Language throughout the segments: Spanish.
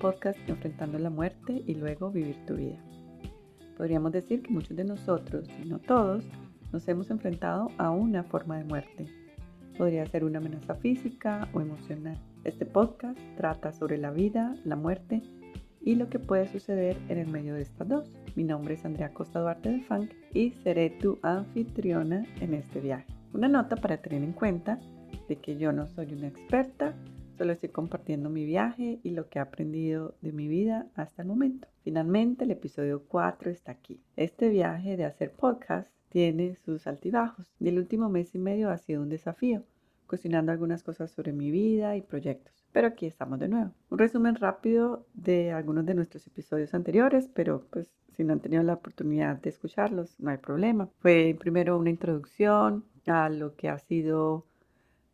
podcast enfrentando la muerte y luego vivir tu vida. Podríamos decir que muchos de nosotros, y no todos, nos hemos enfrentado a una forma de muerte. Podría ser una amenaza física o emocional. Este podcast trata sobre la vida, la muerte y lo que puede suceder en el medio de estas dos. Mi nombre es Andrea Costa Duarte de Funk y seré tu anfitriona en este viaje. Una nota para tener en cuenta de que yo no soy una experta, solo estoy compartiendo mi viaje y lo que he aprendido de mi vida hasta el momento. Finalmente, el episodio 4 está aquí. Este viaje de hacer podcast tiene sus altibajos y el último mes y medio ha sido un desafío, cuestionando algunas cosas sobre mi vida y proyectos. Pero aquí estamos de nuevo. Un resumen rápido de algunos de nuestros episodios anteriores, pero pues si no han tenido la oportunidad de escucharlos, no hay problema. Fue primero una introducción a lo que ha sido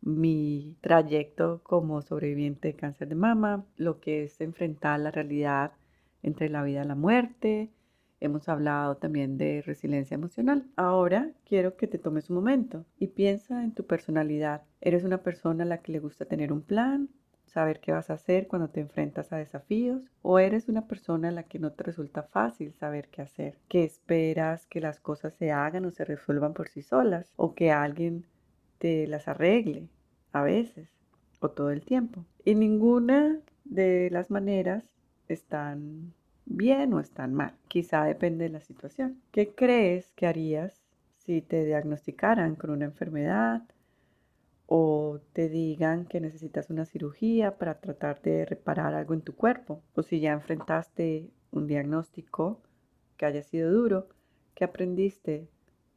mi trayecto como sobreviviente de cáncer de mama, lo que es enfrentar la realidad entre la vida y la muerte. Hemos hablado también de resiliencia emocional. Ahora quiero que te tomes un momento y piensa en tu personalidad. ¿Eres una persona a la que le gusta tener un plan? saber qué vas a hacer cuando te enfrentas a desafíos o eres una persona a la que no te resulta fácil saber qué hacer, que esperas que las cosas se hagan o se resuelvan por sí solas o que alguien te las arregle a veces o todo el tiempo. Y ninguna de las maneras están bien o están mal. Quizá depende de la situación. ¿Qué crees que harías si te diagnosticaran con una enfermedad o te digan que necesitas una cirugía para tratar de reparar algo en tu cuerpo, o si ya enfrentaste un diagnóstico que haya sido duro, ¿qué aprendiste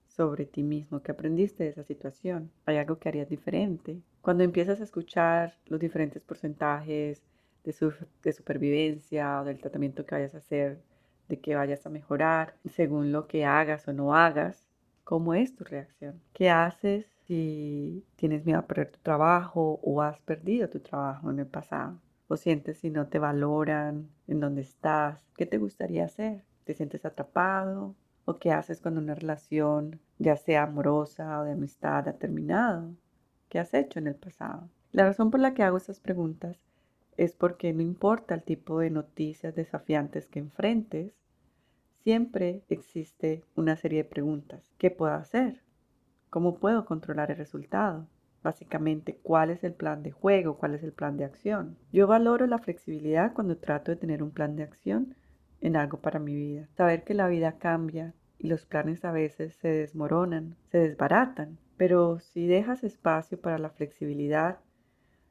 sobre ti mismo? ¿Qué aprendiste de esa situación? ¿Hay algo que harías diferente? Cuando empiezas a escuchar los diferentes porcentajes de, de supervivencia o del tratamiento que vayas a hacer, de que vayas a mejorar, según lo que hagas o no hagas, ¿cómo es tu reacción? ¿Qué haces si tienes miedo a perder tu trabajo o has perdido tu trabajo en el pasado. O sientes si no te valoran en donde estás. ¿Qué te gustaría hacer? ¿Te sientes atrapado? ¿O qué haces cuando una relación, ya sea amorosa o de amistad, ha terminado? ¿Qué has hecho en el pasado? La razón por la que hago estas preguntas es porque no importa el tipo de noticias desafiantes que enfrentes, siempre existe una serie de preguntas. ¿Qué puedo hacer? ¿Cómo puedo controlar el resultado? Básicamente, ¿cuál es el plan de juego? ¿Cuál es el plan de acción? Yo valoro la flexibilidad cuando trato de tener un plan de acción en algo para mi vida. Saber que la vida cambia y los planes a veces se desmoronan, se desbaratan. Pero si dejas espacio para la flexibilidad,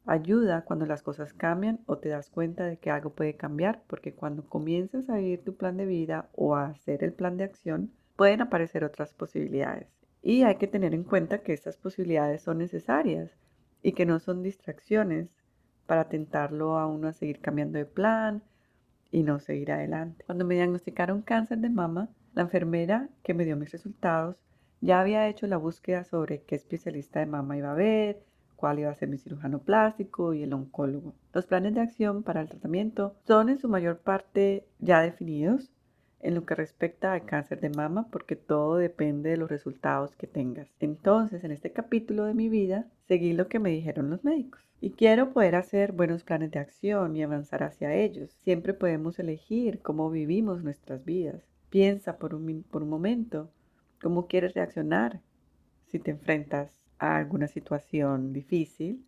ayuda cuando las cosas cambian o te das cuenta de que algo puede cambiar, porque cuando comienzas a vivir tu plan de vida o a hacer el plan de acción, pueden aparecer otras posibilidades. Y hay que tener en cuenta que estas posibilidades son necesarias y que no son distracciones para tentarlo a uno a seguir cambiando de plan y no seguir adelante. Cuando me diagnosticaron cáncer de mama, la enfermera que me dio mis resultados ya había hecho la búsqueda sobre qué especialista de mama iba a ver, cuál iba a ser mi cirujano plástico y el oncólogo. Los planes de acción para el tratamiento son en su mayor parte ya definidos en lo que respecta al cáncer de mama porque todo depende de los resultados que tengas. Entonces, en este capítulo de mi vida, seguí lo que me dijeron los médicos. Y quiero poder hacer buenos planes de acción y avanzar hacia ellos. Siempre podemos elegir cómo vivimos nuestras vidas. Piensa por un, por un momento cómo quieres reaccionar si te enfrentas a alguna situación difícil,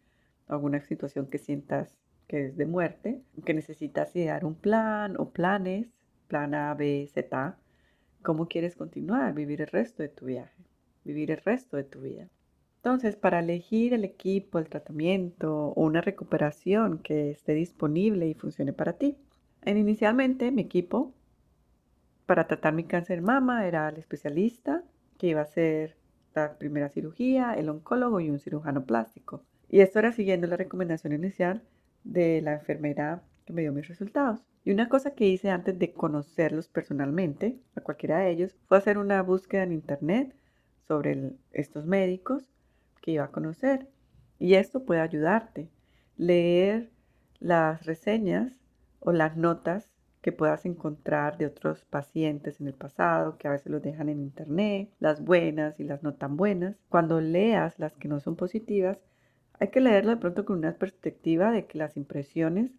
alguna situación que sientas que es de muerte, que necesitas idear un plan o planes plan A, B, Z, cómo quieres continuar, vivir el resto de tu viaje, vivir el resto de tu vida. Entonces, para elegir el equipo, el tratamiento o una recuperación que esté disponible y funcione para ti. inicialmente, mi equipo para tratar mi cáncer de mama era el especialista que iba a hacer la primera cirugía, el oncólogo y un cirujano plástico. Y esto era siguiendo la recomendación inicial de la enfermera que me dio mis resultados. Y una cosa que hice antes de conocerlos personalmente, a cualquiera de ellos, fue hacer una búsqueda en internet sobre estos médicos que iba a conocer. Y esto puede ayudarte. Leer las reseñas o las notas que puedas encontrar de otros pacientes en el pasado, que a veces los dejan en internet, las buenas y las no tan buenas. Cuando leas las que no son positivas, hay que leerlo de pronto con una perspectiva de que las impresiones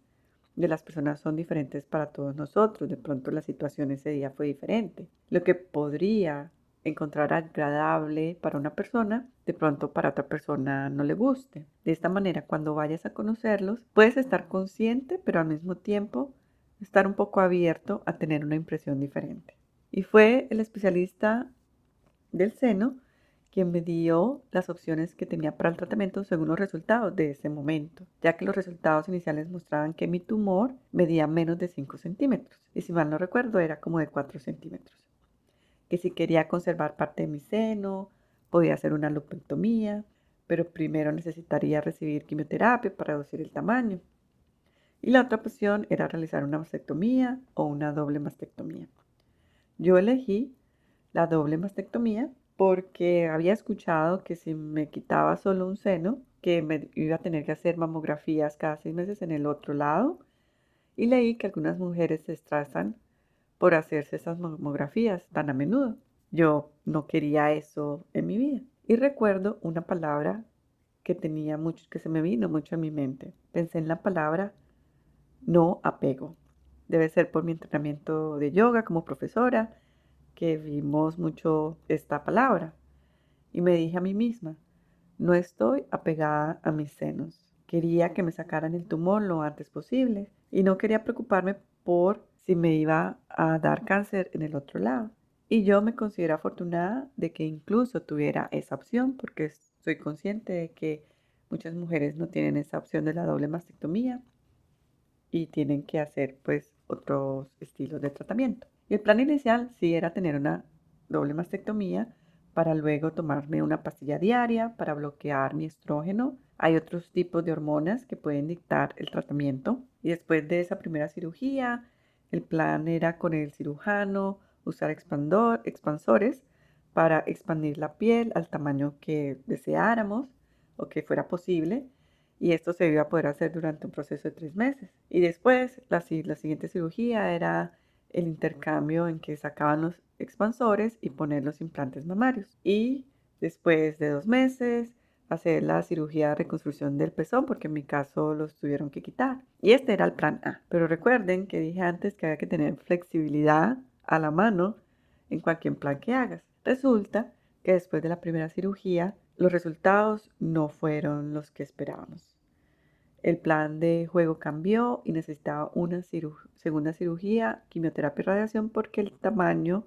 de las personas son diferentes para todos nosotros. De pronto la situación ese día fue diferente. Lo que podría encontrar agradable para una persona, de pronto para otra persona no le guste. De esta manera, cuando vayas a conocerlos, puedes estar consciente, pero al mismo tiempo estar un poco abierto a tener una impresión diferente. Y fue el especialista del seno quien me dio las opciones que tenía para el tratamiento según los resultados de ese momento, ya que los resultados iniciales mostraban que mi tumor medía menos de 5 centímetros, y si mal no recuerdo era como de 4 centímetros. Que si quería conservar parte de mi seno, podía hacer una lupectomía, pero primero necesitaría recibir quimioterapia para reducir el tamaño. Y la otra opción era realizar una mastectomía o una doble mastectomía. Yo elegí la doble mastectomía porque había escuchado que si me quitaba solo un seno, que me iba a tener que hacer mamografías cada seis meses en el otro lado. Y leí que algunas mujeres se estresan por hacerse esas mamografías tan a menudo. Yo no quería eso en mi vida. Y recuerdo una palabra que tenía mucho, que se me vino mucho a mi mente. Pensé en la palabra no apego. Debe ser por mi entrenamiento de yoga como profesora que vimos mucho esta palabra. Y me dije a mí misma, no estoy apegada a mis senos. Quería que me sacaran el tumor lo antes posible y no quería preocuparme por si me iba a dar cáncer en el otro lado. Y yo me considero afortunada de que incluso tuviera esa opción porque soy consciente de que muchas mujeres no tienen esa opción de la doble mastectomía y tienen que hacer pues otros estilos de tratamiento. Y el plan inicial sí era tener una doble mastectomía para luego tomarme una pastilla diaria para bloquear mi estrógeno. Hay otros tipos de hormonas que pueden dictar el tratamiento. Y después de esa primera cirugía, el plan era con el cirujano usar expandor, expansores para expandir la piel al tamaño que deseáramos o que fuera posible. Y esto se iba a poder hacer durante un proceso de tres meses. Y después, la, la siguiente cirugía era el intercambio en que sacaban los expansores y poner los implantes mamarios. Y después de dos meses, hacer la cirugía de reconstrucción del pezón, porque en mi caso los tuvieron que quitar. Y este era el plan A. Pero recuerden que dije antes que había que tener flexibilidad a la mano en cualquier plan que hagas. Resulta que después de la primera cirugía, los resultados no fueron los que esperábamos. El plan de juego cambió y necesitaba una segunda cirugía, quimioterapia y radiación porque el tamaño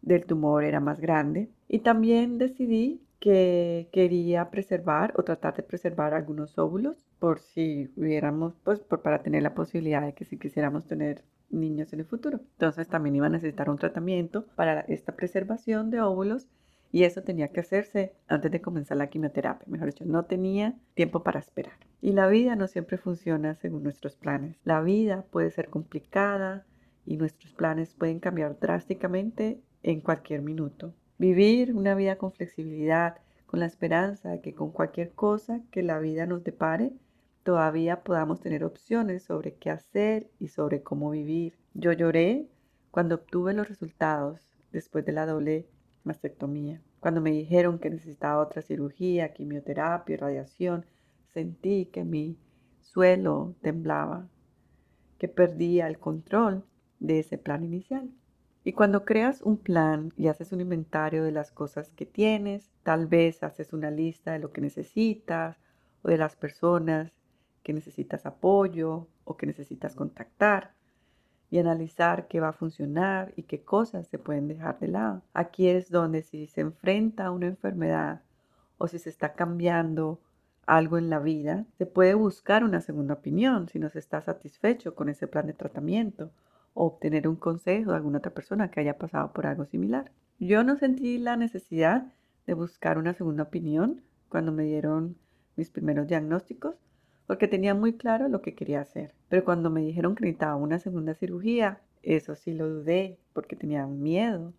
del tumor era más grande. Y también decidí que quería preservar o tratar de preservar algunos óvulos por si hubiéramos, pues por, para tener la posibilidad de que si quisiéramos tener niños en el futuro. Entonces también iba a necesitar un tratamiento para esta preservación de óvulos y eso tenía que hacerse antes de comenzar la quimioterapia. Mejor dicho, no tenía tiempo para esperar. Y la vida no siempre funciona según nuestros planes. La vida puede ser complicada y nuestros planes pueden cambiar drásticamente en cualquier minuto. Vivir una vida con flexibilidad, con la esperanza de que con cualquier cosa que la vida nos depare, todavía podamos tener opciones sobre qué hacer y sobre cómo vivir. Yo lloré cuando obtuve los resultados después de la doble mastectomía. Cuando me dijeron que necesitaba otra cirugía, quimioterapia, radiación, sentí que mi suelo temblaba, que perdía el control de ese plan inicial. Y cuando creas un plan y haces un inventario de las cosas que tienes, tal vez haces una lista de lo que necesitas o de las personas que necesitas apoyo o que necesitas contactar, y analizar qué va a funcionar y qué cosas se pueden dejar de lado. Aquí es donde si se enfrenta a una enfermedad o si se está cambiando algo en la vida, se puede buscar una segunda opinión si no se está satisfecho con ese plan de tratamiento o obtener un consejo de alguna otra persona que haya pasado por algo similar. Yo no sentí la necesidad de buscar una segunda opinión cuando me dieron mis primeros diagnósticos porque tenía muy claro lo que quería hacer. Pero cuando me dijeron que necesitaba una segunda cirugía, eso sí lo dudé porque tenía miedo.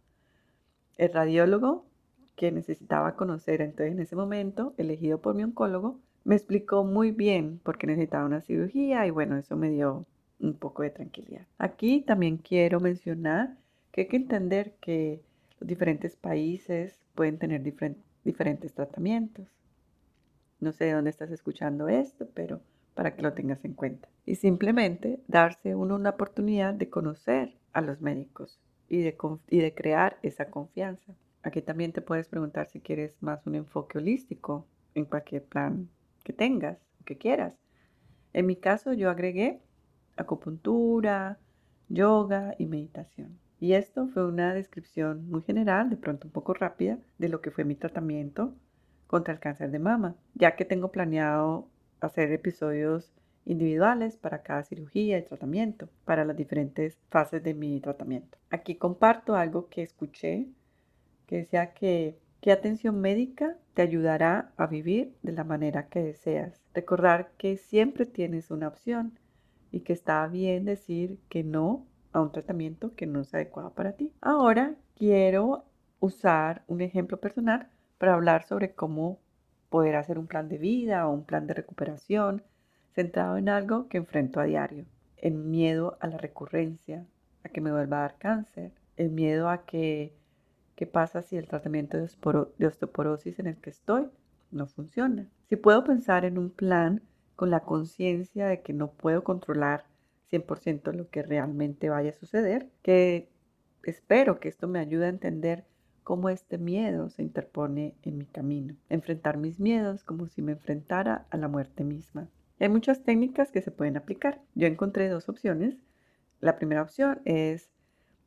El radiólogo que necesitaba conocer entonces en ese momento, elegido por mi oncólogo, me explicó muy bien por qué necesitaba una cirugía y bueno, eso me dio un poco de tranquilidad. Aquí también quiero mencionar que hay que entender que los diferentes países pueden tener diferentes tratamientos. No sé de dónde estás escuchando esto, pero para que lo tengas en cuenta. Y simplemente darse uno una oportunidad de conocer a los médicos y de, crear esa confianza. Aquí también te puedes preguntar si quieres más un enfoque holístico en cualquier plan que tengas, que quieras. En mi caso yo agregué acupuntura, yoga y meditación. Y esto fue una descripción muy general, de pronto un poco rápida, de lo que fue mi tratamiento contra el cáncer de mama, ya que tengo planeado hacer episodios individuales para cada cirugía y tratamiento, para las diferentes fases de mi tratamiento. Aquí comparto algo que escuché que decía que, qué atención médica te ayudará a vivir de la manera que deseas. Recordar que siempre tienes una opción y que está bien decir que no a un tratamiento que no es adecuado para ti. Ahora quiero usar un ejemplo personal para hablar sobre cómo poder hacer un plan de vida o un plan de recuperación centrado en algo que enfrento a diario. El miedo a la recurrencia, a que me vuelva a dar cáncer, el miedo a que ¿Qué pasa si el tratamiento de osteoporosis en el que estoy no funciona? Si puedo pensar en un plan con la conciencia de que no puedo controlar 100% lo que realmente vaya a suceder, que espero que esto me ayude a entender cómo este miedo se interpone en mi camino. Enfrentar mis miedos como si me enfrentara a la muerte misma. Hay muchas técnicas que se pueden aplicar. Yo encontré dos opciones. La primera opción es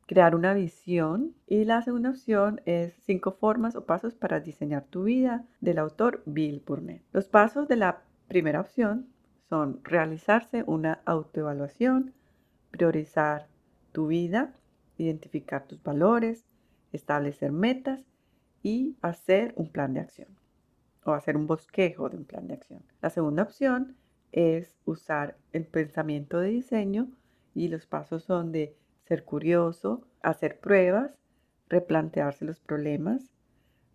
crear una visión y la segunda opción es cinco formas o pasos para diseñar tu vida del autor Bill Burnett. Los pasos de la primera opción son realizarse una autoevaluación, priorizar tu vida, identificar tus valores, establecer metas y hacer un plan de acción o hacer un bosquejo de un plan de acción. La segunda opción es usar el pensamiento de diseño y los pasos son de ser curioso, hacer pruebas, replantearse los problemas,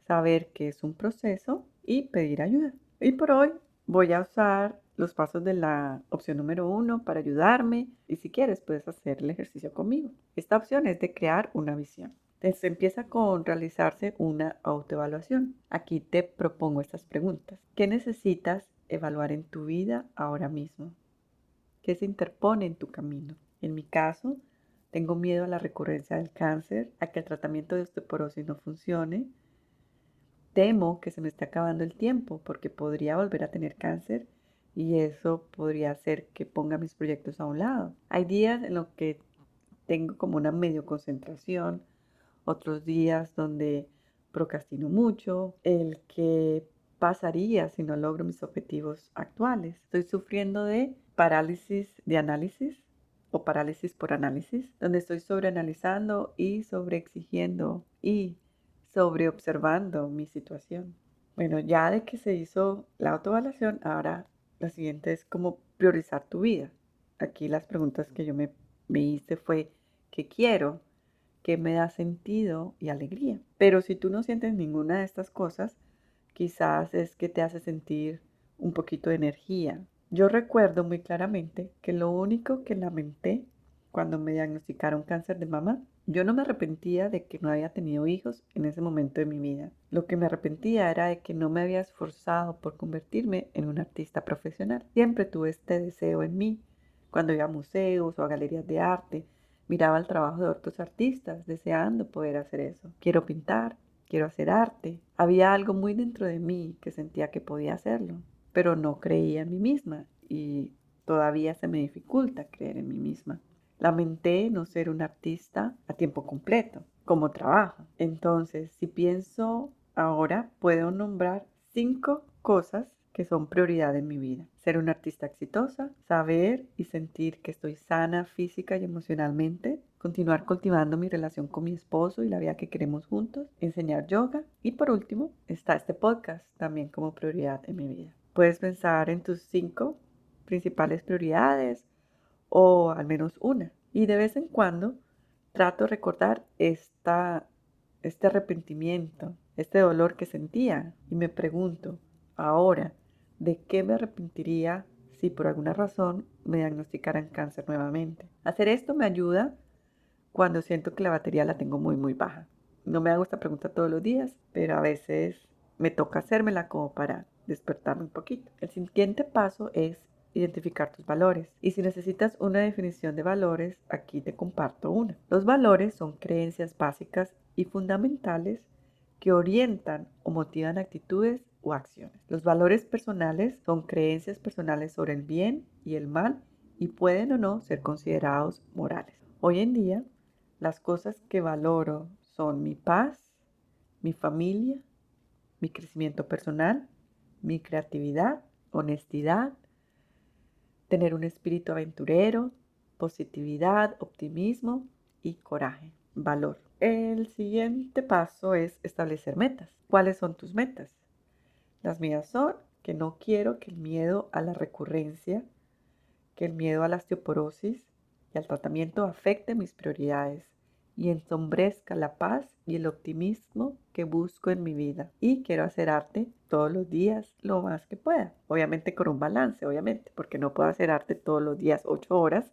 saber que es un proceso y pedir ayuda. Y por hoy voy a usar los pasos de la opción número uno para ayudarme y si quieres puedes hacer el ejercicio conmigo. Esta opción es de crear una visión. Entonces empieza con realizarse una autoevaluación. Aquí te propongo estas preguntas. ¿Qué necesitas evaluar en tu vida ahora mismo? ¿Qué se interpone en tu camino? En mi caso, tengo miedo a la recurrencia del cáncer, a que el tratamiento de osteoporosis no funcione. Temo que se me esté acabando el tiempo porque podría volver a tener cáncer y eso podría hacer que ponga mis proyectos a un lado. Hay días en los que tengo como una medio concentración, otros días donde procrastino mucho, el que pasaría si no logro mis objetivos actuales. Estoy sufriendo de parálisis de análisis o parálisis por análisis, donde estoy sobreanalizando y sobreexigiendo y sobreobservando mi situación. Bueno, ya de que se hizo la autoevaluación, ahora la siguiente es cómo priorizar tu vida. Aquí las preguntas que yo me, me hice fue, ¿qué quiero? ¿Qué me da sentido y alegría? Pero si tú no sientes ninguna de estas cosas, quizás es que te hace sentir un poquito de energía, yo recuerdo muy claramente que lo único que lamenté cuando me diagnosticaron cáncer de mama, yo no me arrepentía de que no había tenido hijos en ese momento de mi vida. Lo que me arrepentía era de que no me había esforzado por convertirme en un artista profesional. Siempre tuve este deseo en mí. Cuando iba a museos o a galerías de arte, miraba el trabajo de otros artistas, deseando poder hacer eso. Quiero pintar, quiero hacer arte. Había algo muy dentro de mí que sentía que podía hacerlo pero no creía en mí misma y todavía se me dificulta creer en mí misma. Lamenté no ser un artista a tiempo completo, como trabajo. Entonces, si pienso ahora, puedo nombrar cinco cosas que son prioridad en mi vida. Ser una artista exitosa, saber y sentir que estoy sana física y emocionalmente, continuar cultivando mi relación con mi esposo y la vida que queremos juntos, enseñar yoga y por último está este podcast también como prioridad en mi vida. Puedes pensar en tus cinco principales prioridades o al menos una. Y de vez en cuando trato de recordar esta, este arrepentimiento, este dolor que sentía y me pregunto ahora, ¿de qué me arrepentiría si por alguna razón me diagnosticaran cáncer nuevamente? Hacer esto me ayuda cuando siento que la batería la tengo muy muy baja. No me hago esta pregunta todos los días, pero a veces me toca hacérmela como para despertarme un poquito. El siguiente paso es identificar tus valores. Y si necesitas una definición de valores, aquí te comparto una. Los valores son creencias básicas y fundamentales que orientan o motivan actitudes acciones. Los valores personales son creencias personales sobre el bien y el mal y pueden o no ser considerados morales. Hoy en día, las cosas que valoro son mi paz, mi familia, mi crecimiento personal, mi creatividad, honestidad, tener un espíritu aventurero, positividad, optimismo y coraje, valor. El siguiente paso es establecer metas. ¿Cuáles son tus metas? Las mías son que no quiero que el miedo a la recurrencia, que el miedo a la osteoporosis y al tratamiento afecte mis prioridades y ensombrezca la paz y el optimismo que busco en mi vida. Y quiero hacer arte todos los días lo más que pueda. Obviamente con un balance, obviamente, porque no puedo hacer arte todos los días ocho horas,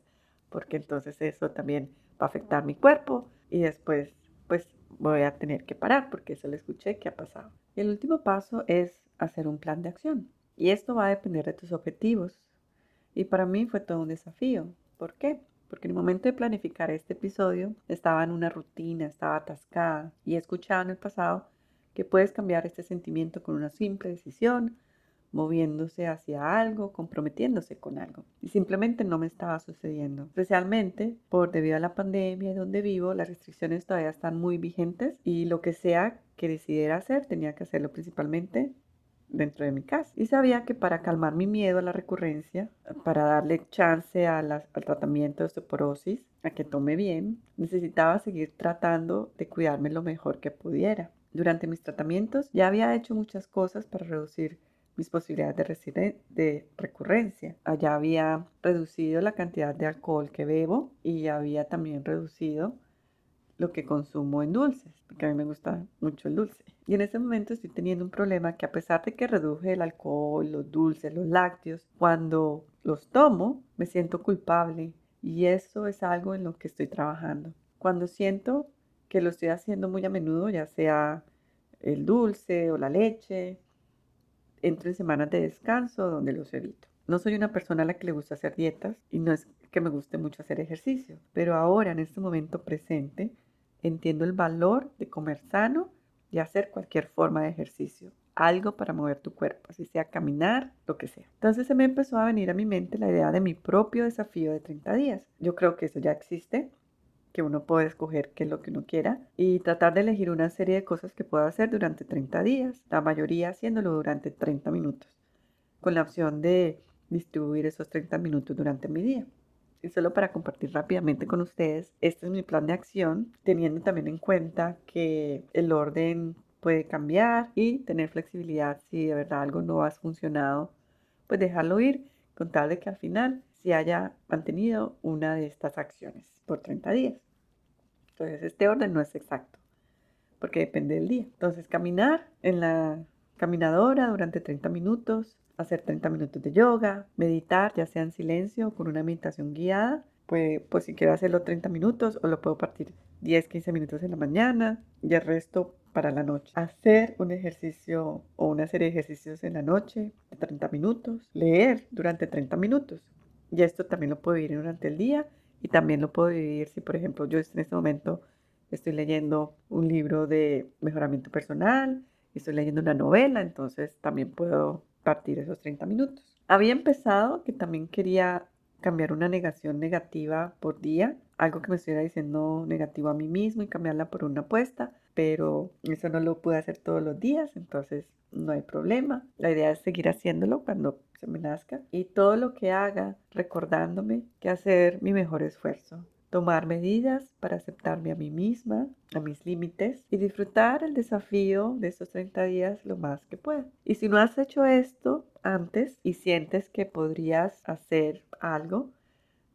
porque entonces eso también va a afectar mi cuerpo y después pues voy a tener que parar porque eso lo escuché que ha pasado. Y el último paso es hacer un plan de acción. Y esto va a depender de tus objetivos. Y para mí fue todo un desafío. ¿Por qué? porque en el momento de planificar este episodio estaba en una rutina, estaba atascada y he escuchado en el pasado que puedes cambiar este sentimiento con una simple decisión, moviéndose hacia algo, comprometiéndose con algo. Y simplemente no me estaba sucediendo. Especialmente por debido a la pandemia y donde vivo, las restricciones todavía están muy vigentes y lo que sea que decidiera hacer tenía que hacerlo principalmente dentro de mi casa. Y sabía que para calmar mi miedo a la recurrencia, para darle chance al tratamiento de osteoporosis, a que tome bien, necesitaba seguir tratando de cuidarme lo mejor que pudiera. Durante mis tratamientos ya había hecho muchas cosas para reducir mis posibilidades de, de recurrencia. Allá había reducido la cantidad de alcohol que bebo y había también reducido lo que consumo en dulces, porque a mí me gusta mucho el dulce. Y en ese momento estoy teniendo un problema que a pesar de que reduje el alcohol, los dulces, los lácteos, cuando los tomo me siento culpable y eso es algo en lo que estoy trabajando. Cuando siento que lo estoy haciendo muy a menudo, ya sea el dulce o la leche, entro en semanas de descanso donde los evito. No soy una persona a la que le gusta hacer dietas y no es que me guste mucho hacer ejercicio, pero ahora en este momento presente Entiendo el valor de comer sano y hacer cualquier forma de ejercicio. Algo para mover tu cuerpo, así sea caminar, lo que sea. Entonces se me empezó a venir a mi mente la idea de mi propio desafío de 30 días. Yo creo que eso ya existe, que uno puede escoger qué es lo que uno quiera y tratar de elegir una serie de cosas que pueda hacer durante 30 días, la mayoría haciéndolo durante 30 minutos, con la opción de distribuir esos 30 minutos durante mi día. Y solo para compartir rápidamente con ustedes, este es mi plan de acción, teniendo también en cuenta que el orden puede cambiar y tener flexibilidad si de verdad algo no ha funcionado, pues dejarlo ir con tal de que al final se haya mantenido una de estas acciones por 30 días. Entonces este orden no es exacto, porque depende del día. Entonces caminar en la caminadora durante 30 minutos, hacer 30 minutos de yoga, meditar, ya sea en silencio con una meditación guiada. Pues, pues si quiero hacerlo 30 minutos o lo puedo partir 10, 15 minutos en la mañana y el resto para la noche. Hacer un ejercicio o una serie de ejercicios en la noche de 30 minutos. Leer durante 30 minutos. Y esto también lo puedo vivir durante el día y también lo puedo vivir si, por ejemplo, yo en este momento estoy leyendo un libro de mejoramiento personal, estoy leyendo una novela, entonces también puedo partir esos 30 minutos. Había empezado que también quería cambiar una negación negativa por día, algo que me estuviera diciendo negativo a mí mismo y cambiarla por una apuesta, pero eso no lo pude hacer todos los días, entonces no hay problema. La idea es seguir haciéndolo cuando se me nazca y todo lo que haga recordándome que hacer mi mejor esfuerzo tomar medidas para aceptarme a mí misma, a mis límites y disfrutar el desafío de estos 30 días lo más que pueda. Y si no has hecho esto antes y sientes que podrías hacer algo,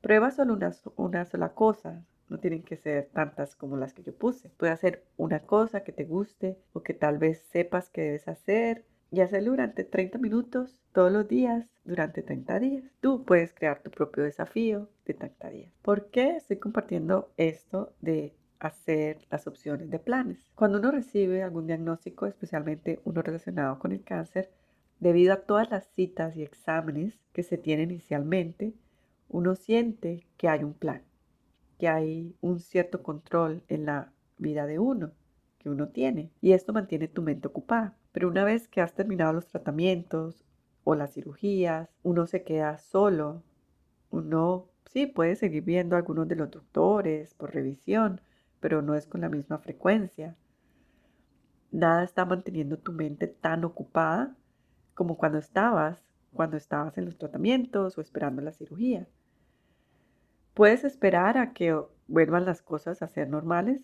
prueba solo una, sola cosa. No tienen que ser tantas como las que yo puse. Puede hacer una cosa que te guste o que tal vez sepas que debes hacer y hacerlo durante 30 minutos todos los días durante 30 días. Tú puedes crear tu propio desafío de 30 días. ¿Por qué estoy compartiendo esto de hacer las opciones de planes? Cuando uno recibe algún diagnóstico, especialmente uno relacionado con el cáncer, Debido a todas las citas y exámenes que se tienen inicialmente, uno siente que hay un plan, que hay un cierto control en la vida de uno, que uno tiene, y esto mantiene tu mente ocupada. Pero una vez que has terminado los tratamientos o las cirugías, uno se queda solo, uno sí puede seguir viendo a algunos de los doctores por revisión, pero no es con la misma frecuencia. Nada está manteniendo tu mente tan ocupada como cuando estabas, cuando estabas en los tratamientos o esperando la cirugía. Puedes esperar a que vuelvan las cosas a ser normales,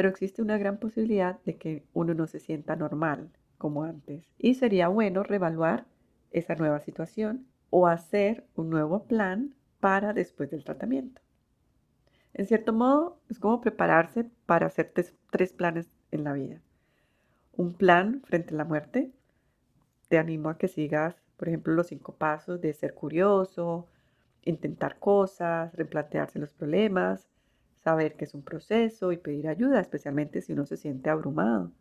pero existe una gran posibilidad de que uno no se sienta normal como antes. Y sería bueno reevaluar esa nueva situación o hacer un nuevo plan para después del tratamiento. En cierto modo, es como prepararse para hacer tres, planes en la vida. Un plan frente a la muerte. Te animo a que sigas, por ejemplo, los cinco pasos de ser curioso, intentar cosas, replantearse los problemas, saber que es un proceso y pedir ayuda, especialmente si uno se siente abrumado.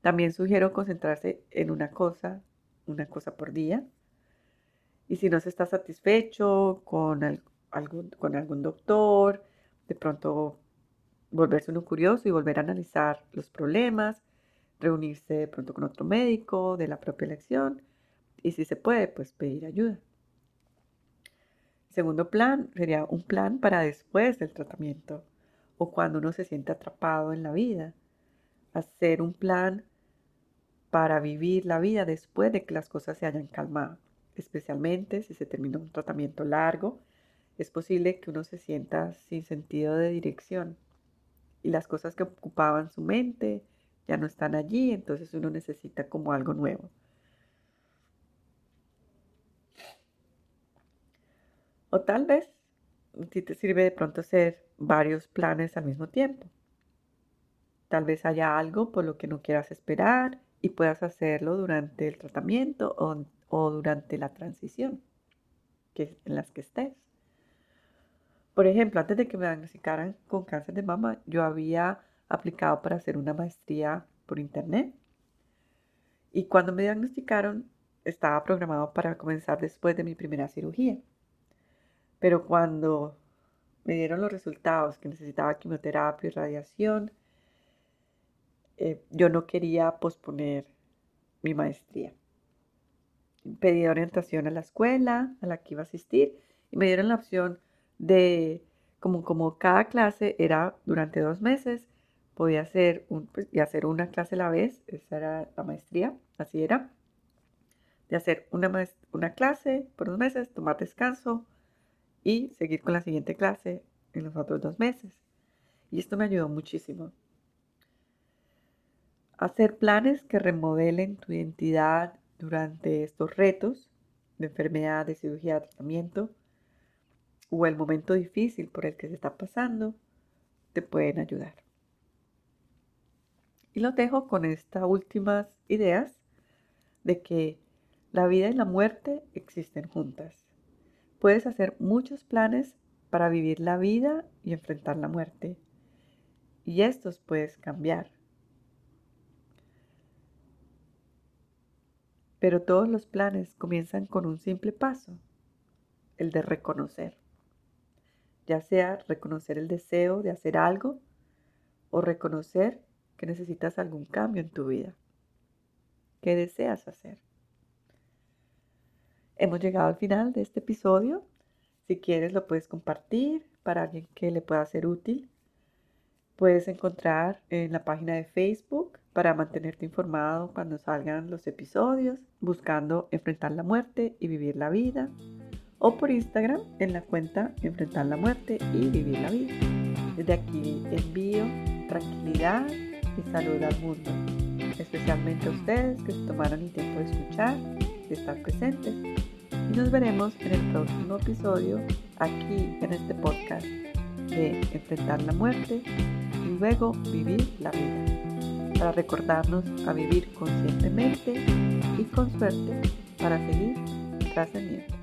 También sugiero concentrarse en una cosa, una cosa por día. Y si no se está satisfecho con, algún, con algún doctor, de pronto volverse uno curioso y volver a analizar los problemas, reunirse de pronto con otro médico de la propia elección y si se puede, pues pedir ayuda. Segundo plan sería un plan para después del tratamiento o cuando uno se siente atrapado en la vida. Hacer un plan para vivir la vida después de que las cosas se hayan calmado, especialmente si se termina un tratamiento largo. Es posible que uno se sienta sin sentido de dirección y las cosas que ocupaban su mente ya no están allí, entonces uno necesita como algo nuevo. O tal vez si te sirve de pronto hacer varios planes al mismo tiempo. Tal vez haya algo por lo que no quieras esperar y puedas hacerlo durante el tratamiento o, durante la transición que, en las que estés. Por ejemplo, antes de que me diagnosticaran con cáncer de mama, yo había aplicado para hacer una maestría por internet. Y cuando me diagnosticaron, estaba programado para comenzar después de mi primera cirugía. Pero cuando me dieron los resultados que necesitaba quimioterapia y radiación, eh, yo no quería posponer mi maestría. Pedí orientación a la escuela a la que iba a asistir y me dieron la opción de, como, como cada clase era durante dos meses, podía hacer, un, pues, hacer una clase a la vez, esa era la maestría, así era, de hacer una, una clase por dos meses, tomar descanso, y seguir con la siguiente clase en los otros dos meses. Y esto me ayudó muchísimo. Hacer planes que remodelen tu identidad durante estos retos de enfermedad, de cirugía, de tratamiento o el momento difícil por el que se está pasando, te pueden ayudar. Y los dejo con estas últimas ideas de que la vida y la muerte existen juntas. Puedes hacer muchos planes para vivir la vida y enfrentar la muerte. Y estos puedes cambiar. Pero todos los planes comienzan con un simple paso, el de reconocer. Ya sea reconocer el deseo de hacer algo o reconocer que necesitas algún cambio en tu vida. ¿Qué deseas hacer? Hemos llegado al final de este episodio. Si quieres lo puedes compartir para alguien que le pueda ser útil. Puedes encontrar en la página de Facebook para mantenerte informado cuando salgan los episodios, buscando enfrentar la muerte y vivir la vida. O por Instagram en la cuenta Enfrentar la muerte y vivir la vida. Desde aquí envío tranquilidad y salud al mundo, especialmente a ustedes que se tomaron el tiempo de escuchar, de estar presentes y nos veremos en el próximo episodio aquí en este podcast de enfrentar la muerte y luego vivir la vida. Para recordarnos a vivir conscientemente y con suerte para seguir trascendiendo.